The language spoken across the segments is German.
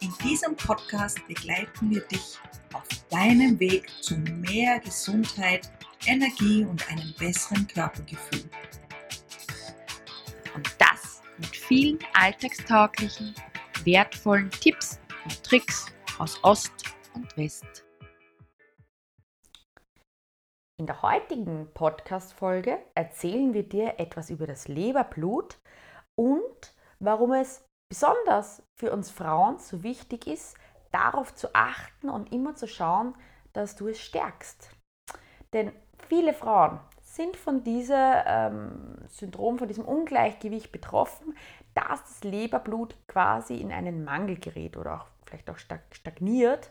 In diesem Podcast begleiten wir dich auf deinem Weg zu mehr Gesundheit, Energie und einem besseren Körpergefühl. Und das mit vielen alltagstauglichen, wertvollen Tipps und Tricks aus Ost und West. In der heutigen Podcast-Folge erzählen wir dir etwas über das Leberblut und warum es besonders für uns Frauen so wichtig ist, darauf zu achten und immer zu schauen, dass du es stärkst. Denn viele Frauen sind von diesem ähm, Syndrom, von diesem Ungleichgewicht betroffen, dass das Leberblut quasi in einen Mangel gerät oder auch vielleicht auch stagniert.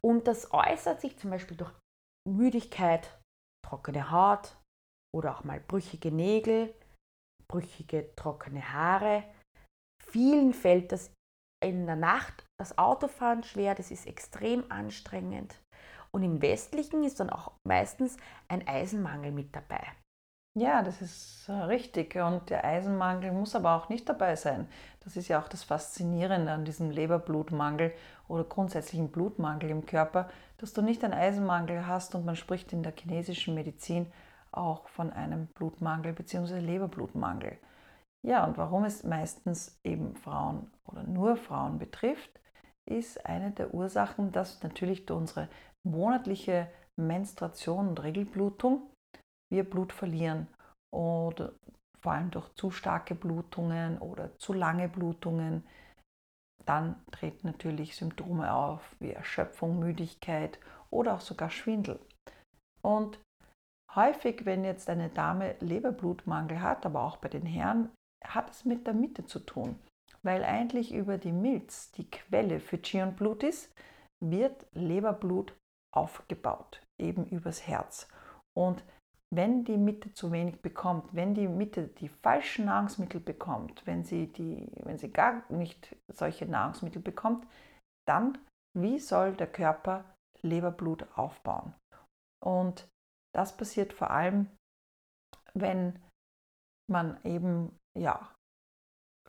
Und das äußert sich zum Beispiel durch Müdigkeit, trockene Haut oder auch mal brüchige Nägel, brüchige, trockene Haare, Vielen fällt das in der Nacht das Autofahren schwer, das ist extrem anstrengend. Und im Westlichen ist dann auch meistens ein Eisenmangel mit dabei. Ja, das ist äh, richtig. Und der Eisenmangel muss aber auch nicht dabei sein. Das ist ja auch das Faszinierende an diesem Leberblutmangel oder grundsätzlichen Blutmangel im Körper, dass du nicht einen Eisenmangel hast und man spricht in der chinesischen Medizin auch von einem Blutmangel bzw. Leberblutmangel. Ja, und warum es meistens eben Frauen oder nur Frauen betrifft, ist eine der Ursachen, dass natürlich durch unsere monatliche Menstruation und Regelblutung wir Blut verlieren oder vor allem durch zu starke Blutungen oder zu lange Blutungen. Dann treten natürlich Symptome auf wie Erschöpfung, Müdigkeit oder auch sogar Schwindel. Und häufig, wenn jetzt eine Dame Leberblutmangel hat, aber auch bei den Herren, hat es mit der Mitte zu tun, weil eigentlich über die Milz, die Quelle für Qi und Blut ist, wird Leberblut aufgebaut, eben übers Herz. Und wenn die Mitte zu wenig bekommt, wenn die Mitte die falschen Nahrungsmittel bekommt, wenn sie, die, wenn sie gar nicht solche Nahrungsmittel bekommt, dann wie soll der Körper Leberblut aufbauen? Und das passiert vor allem, wenn man eben ja,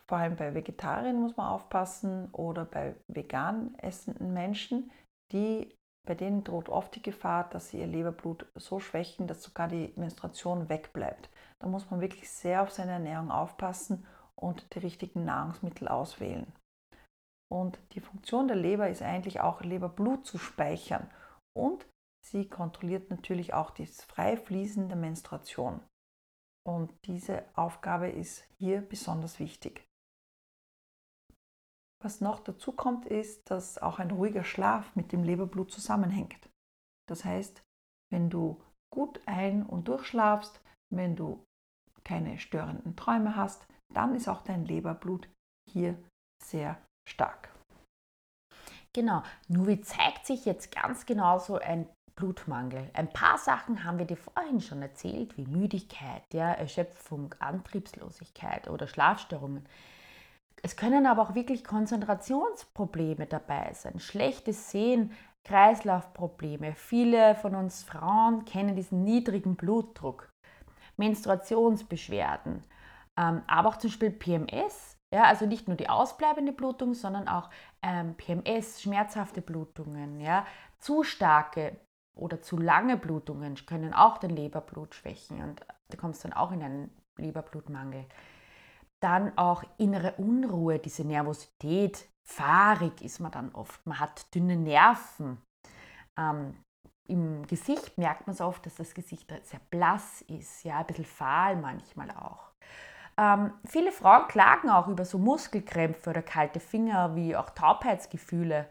vor allem bei Vegetariern muss man aufpassen oder bei vegan essenden Menschen, die, bei denen droht oft die Gefahr, dass sie ihr Leberblut so schwächen, dass sogar die Menstruation wegbleibt. Da muss man wirklich sehr auf seine Ernährung aufpassen und die richtigen Nahrungsmittel auswählen. Und die Funktion der Leber ist eigentlich auch Leberblut zu speichern und sie kontrolliert natürlich auch die frei fließende Menstruation. Und diese Aufgabe ist hier besonders wichtig. Was noch dazu kommt, ist, dass auch ein ruhiger Schlaf mit dem Leberblut zusammenhängt. Das heißt, wenn du gut ein- und durchschlafst, wenn du keine störenden Träume hast, dann ist auch dein Leberblut hier sehr stark. Genau, nur wie zeigt sich jetzt ganz genau so ein Blutmangel. Ein paar Sachen haben wir dir vorhin schon erzählt, wie Müdigkeit, ja, Erschöpfung, Antriebslosigkeit oder Schlafstörungen. Es können aber auch wirklich Konzentrationsprobleme dabei sein, schlechtes Sehen, Kreislaufprobleme. Viele von uns Frauen kennen diesen niedrigen Blutdruck, Menstruationsbeschwerden, ähm, aber auch zum Beispiel PMS. Ja, also nicht nur die ausbleibende Blutung, sondern auch ähm, PMS, schmerzhafte Blutungen, ja, zu starke oder zu lange Blutungen können auch den Leberblut schwächen und du kommst dann auch in einen Leberblutmangel. Dann auch innere Unruhe, diese Nervosität, fahrig ist man dann oft, man hat dünne Nerven. Ähm, Im Gesicht merkt man es oft, dass das Gesicht sehr blass ist, ja, ein bisschen fahl manchmal auch. Ähm, viele Frauen klagen auch über so Muskelkrämpfe oder kalte Finger, wie auch Taubheitsgefühle.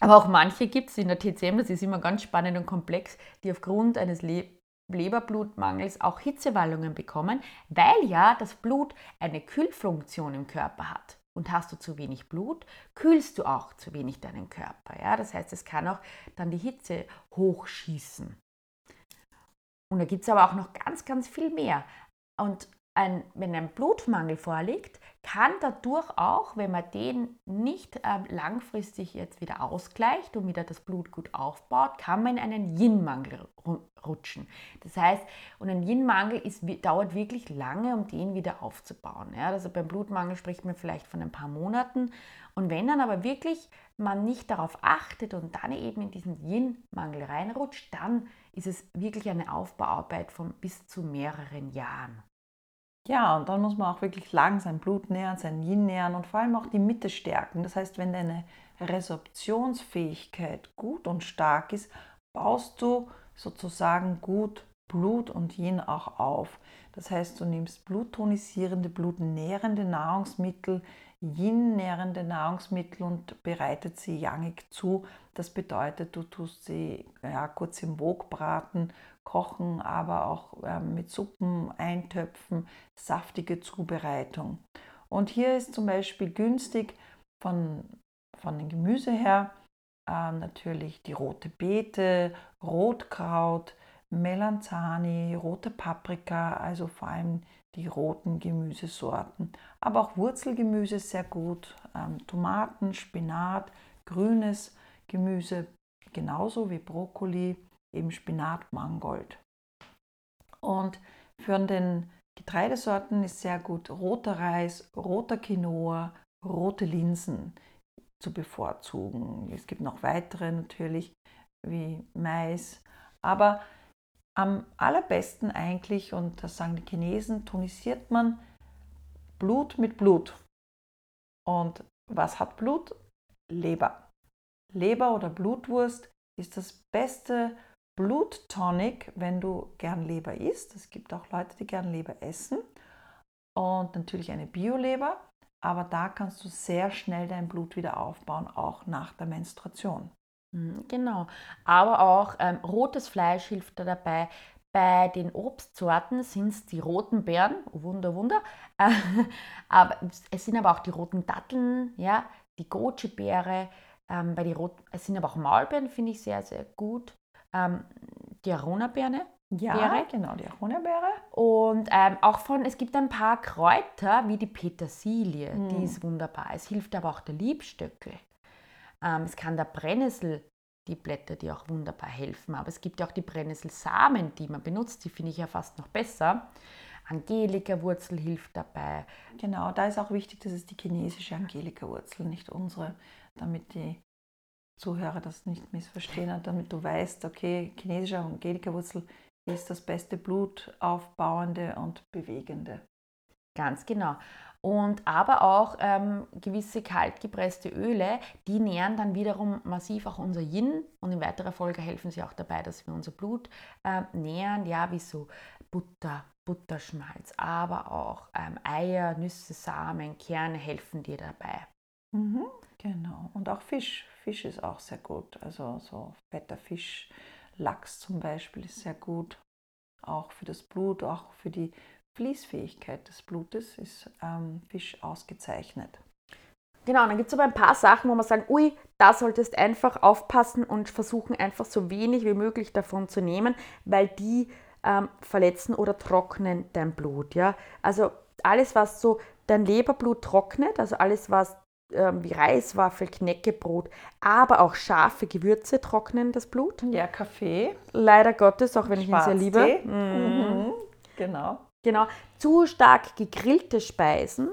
Aber auch manche gibt es in der TCM, das ist immer ganz spannend und komplex, die aufgrund eines Le Leberblutmangels auch Hitzewallungen bekommen, weil ja das Blut eine Kühlfunktion im Körper hat. und hast du zu wenig Blut, kühlst du auch zu wenig deinen Körper. Ja? Das heißt, es kann auch dann die Hitze hochschießen. Und da gibt es aber auch noch ganz, ganz viel mehr. Und ein, wenn ein Blutmangel vorliegt, kann dadurch auch, wenn man den nicht äh, langfristig jetzt wieder ausgleicht und wieder das Blut gut aufbaut, kann man in einen Yin-Mangel rutschen. Das heißt, und ein Yin-Mangel dauert wirklich lange, um den wieder aufzubauen. Ja? Also beim Blutmangel spricht man vielleicht von ein paar Monaten. Und wenn dann aber wirklich man nicht darauf achtet und dann eben in diesen Yin-Mangel reinrutscht, dann ist es wirklich eine Aufbauarbeit von bis zu mehreren Jahren. Ja, und dann muss man auch wirklich lang sein Blut nähern, sein Yin nähern und vor allem auch die Mitte stärken. Das heißt, wenn deine Resorptionsfähigkeit gut und stark ist, baust du sozusagen gut Blut und Yin auch auf. Das heißt, du nimmst bluttonisierende, blutnährende Nahrungsmittel, Yin-nährende Nahrungsmittel und bereitet sie yangig zu. Das bedeutet, du tust sie ja, kurz im Wok braten Kochen, aber auch ähm, mit Suppen, Eintöpfen, saftige Zubereitung. Und hier ist zum Beispiel günstig von, von dem Gemüse her äh, natürlich die rote Beete, Rotkraut, Melanzani, rote Paprika, also vor allem die roten Gemüsesorten. Aber auch Wurzelgemüse sehr gut, ähm, Tomaten, Spinat, grünes Gemüse genauso wie Brokkoli eben Spinat, Mangold. Und für den Getreidesorten ist sehr gut roter Reis, roter Quinoa, rote Linsen zu bevorzugen. Es gibt noch weitere natürlich wie Mais, aber am allerbesten eigentlich, und das sagen die Chinesen, tonisiert man Blut mit Blut. Und was hat Blut? Leber. Leber oder Blutwurst ist das beste Bluttonic, wenn du gern Leber isst. Es gibt auch Leute, die gern Leber essen. Und natürlich eine Bioleber. Aber da kannst du sehr schnell dein Blut wieder aufbauen, auch nach der Menstruation. Hm, genau. Aber auch ähm, rotes Fleisch hilft da dabei. Bei den Obstsorten sind es die roten Beeren, oh Wunder, Wunder. aber es sind aber auch die roten Datteln, ja, die Goji-Beere. Ähm, bei die roten, es sind aber auch Maulbeeren, finde ich sehr, sehr gut ähm, die Arona-Beere. Ja, Beere. genau, die Arona-Beere. Und ähm, auch von, es gibt ein paar Kräuter wie die Petersilie, mm. die ist wunderbar. Es hilft aber auch der Liebstöckel. Ähm, es kann der Brennnessel, die Blätter, die auch wunderbar helfen. Aber es gibt auch die Brennnesselsamen, die man benutzt, die finde ich ja fast noch besser. Angelika-Wurzel hilft dabei. Genau, da ist auch wichtig, dass es die chinesische Angelika-Wurzel, nicht unsere, damit die Zuhörer das nicht missverstehen, damit du weißt, okay, chinesische Angelika-Wurzel ist das beste blutaufbauende und bewegende. Ganz genau. Und aber auch ähm, gewisse kaltgepresste Öle, die nähren dann wiederum massiv auch unser Yin und in weiterer Folge helfen sie auch dabei, dass wir unser Blut äh, nähren, ja, wie so Butter, Butterschmalz, aber auch ähm, Eier, Nüsse, Samen, Kerne helfen dir dabei. Mhm, genau. Und auch Fisch. Fisch ist auch sehr gut. Also so fetter Fisch, Lachs zum Beispiel ist sehr gut. Auch für das Blut, auch für die Fließfähigkeit des Blutes ist ähm, Fisch ausgezeichnet. Genau, dann gibt es aber ein paar Sachen, wo man sagen, ui, da solltest einfach aufpassen und versuchen einfach so wenig wie möglich davon zu nehmen, weil die ähm, verletzen oder trocknen dein Blut. Ja? Also alles, was so dein Leberblut trocknet, also alles, was ähm, wie Reiswaffel, Knäckebrot, aber auch scharfe Gewürze trocknen das Blut. Ja, Kaffee. Leider Gottes, auch wenn ich ihn sehr liebe. Mhm. Mhm. Genau. Genau. Zu stark gegrillte Speisen,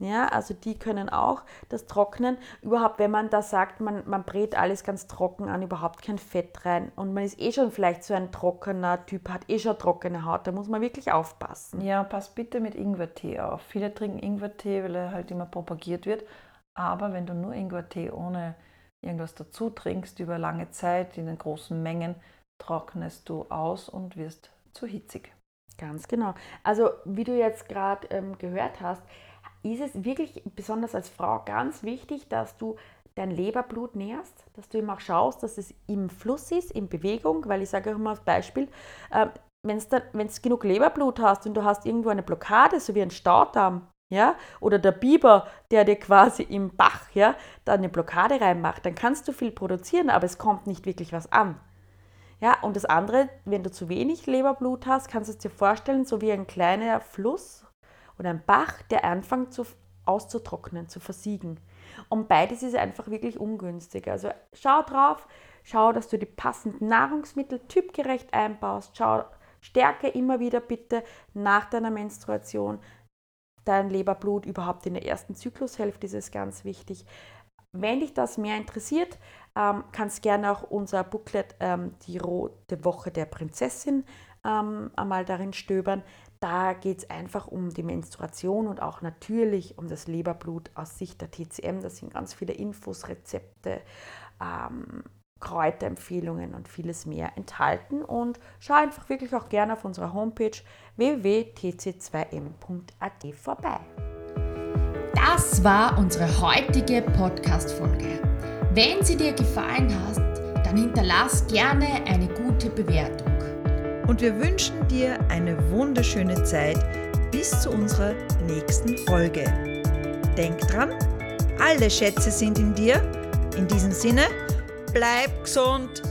ja, also die können auch das trocknen. Überhaupt, wenn man da sagt, man, man brät alles ganz trocken an, überhaupt kein Fett rein und man ist eh schon vielleicht so ein trockener Typ, hat eh schon trockene Haut, da muss man wirklich aufpassen. Ja, pass bitte mit Ingwertee auf. Viele trinken Ingwertee, weil er halt immer propagiert wird. Aber wenn du nur Ingwertee ohne irgendwas dazu trinkst über lange Zeit in den großen Mengen, trocknest du aus und wirst zu hitzig. Ganz genau. Also wie du jetzt gerade ähm, gehört hast, ist es wirklich besonders als Frau ganz wichtig, dass du dein Leberblut nährst, dass du immer auch schaust, dass es im Fluss ist, in Bewegung, weil ich sage auch mal als Beispiel, äh, wenn du genug Leberblut hast und du hast irgendwo eine Blockade, so wie ein Staudamm, ja, oder der Biber, der dir quasi im Bach, ja, da eine Blockade reinmacht, dann kannst du viel produzieren, aber es kommt nicht wirklich was an. Ja, und das andere, wenn du zu wenig Leberblut hast, kannst du es dir vorstellen, so wie ein kleiner Fluss oder ein Bach, der anfängt zu, auszutrocknen, zu versiegen. Und beides ist einfach wirklich ungünstig. Also schau drauf, schau, dass du die passenden Nahrungsmittel typgerecht einbaust. Schau, stärke immer wieder bitte nach deiner Menstruation dein Leberblut überhaupt in der ersten Zyklushälfte ist es ganz wichtig. Wenn dich das mehr interessiert, ähm, kannst gerne auch unser Booklet ähm, Die Rote Woche der Prinzessin ähm, einmal darin stöbern. Da geht es einfach um die Menstruation und auch natürlich um das Leberblut aus Sicht der TCM. Da sind ganz viele Infos, Rezepte, ähm, Kräuterempfehlungen und vieles mehr enthalten. Und schau einfach wirklich auch gerne auf unserer Homepage www.tc2m.at vorbei. Das war unsere heutige Podcast-Folge. Wenn sie dir gefallen hat, dann hinterlass gerne eine gute Bewertung. Und wir wünschen dir eine wunderschöne Zeit bis zu unserer nächsten Folge. Denk dran, alle Schätze sind in dir. In diesem Sinne, bleib gesund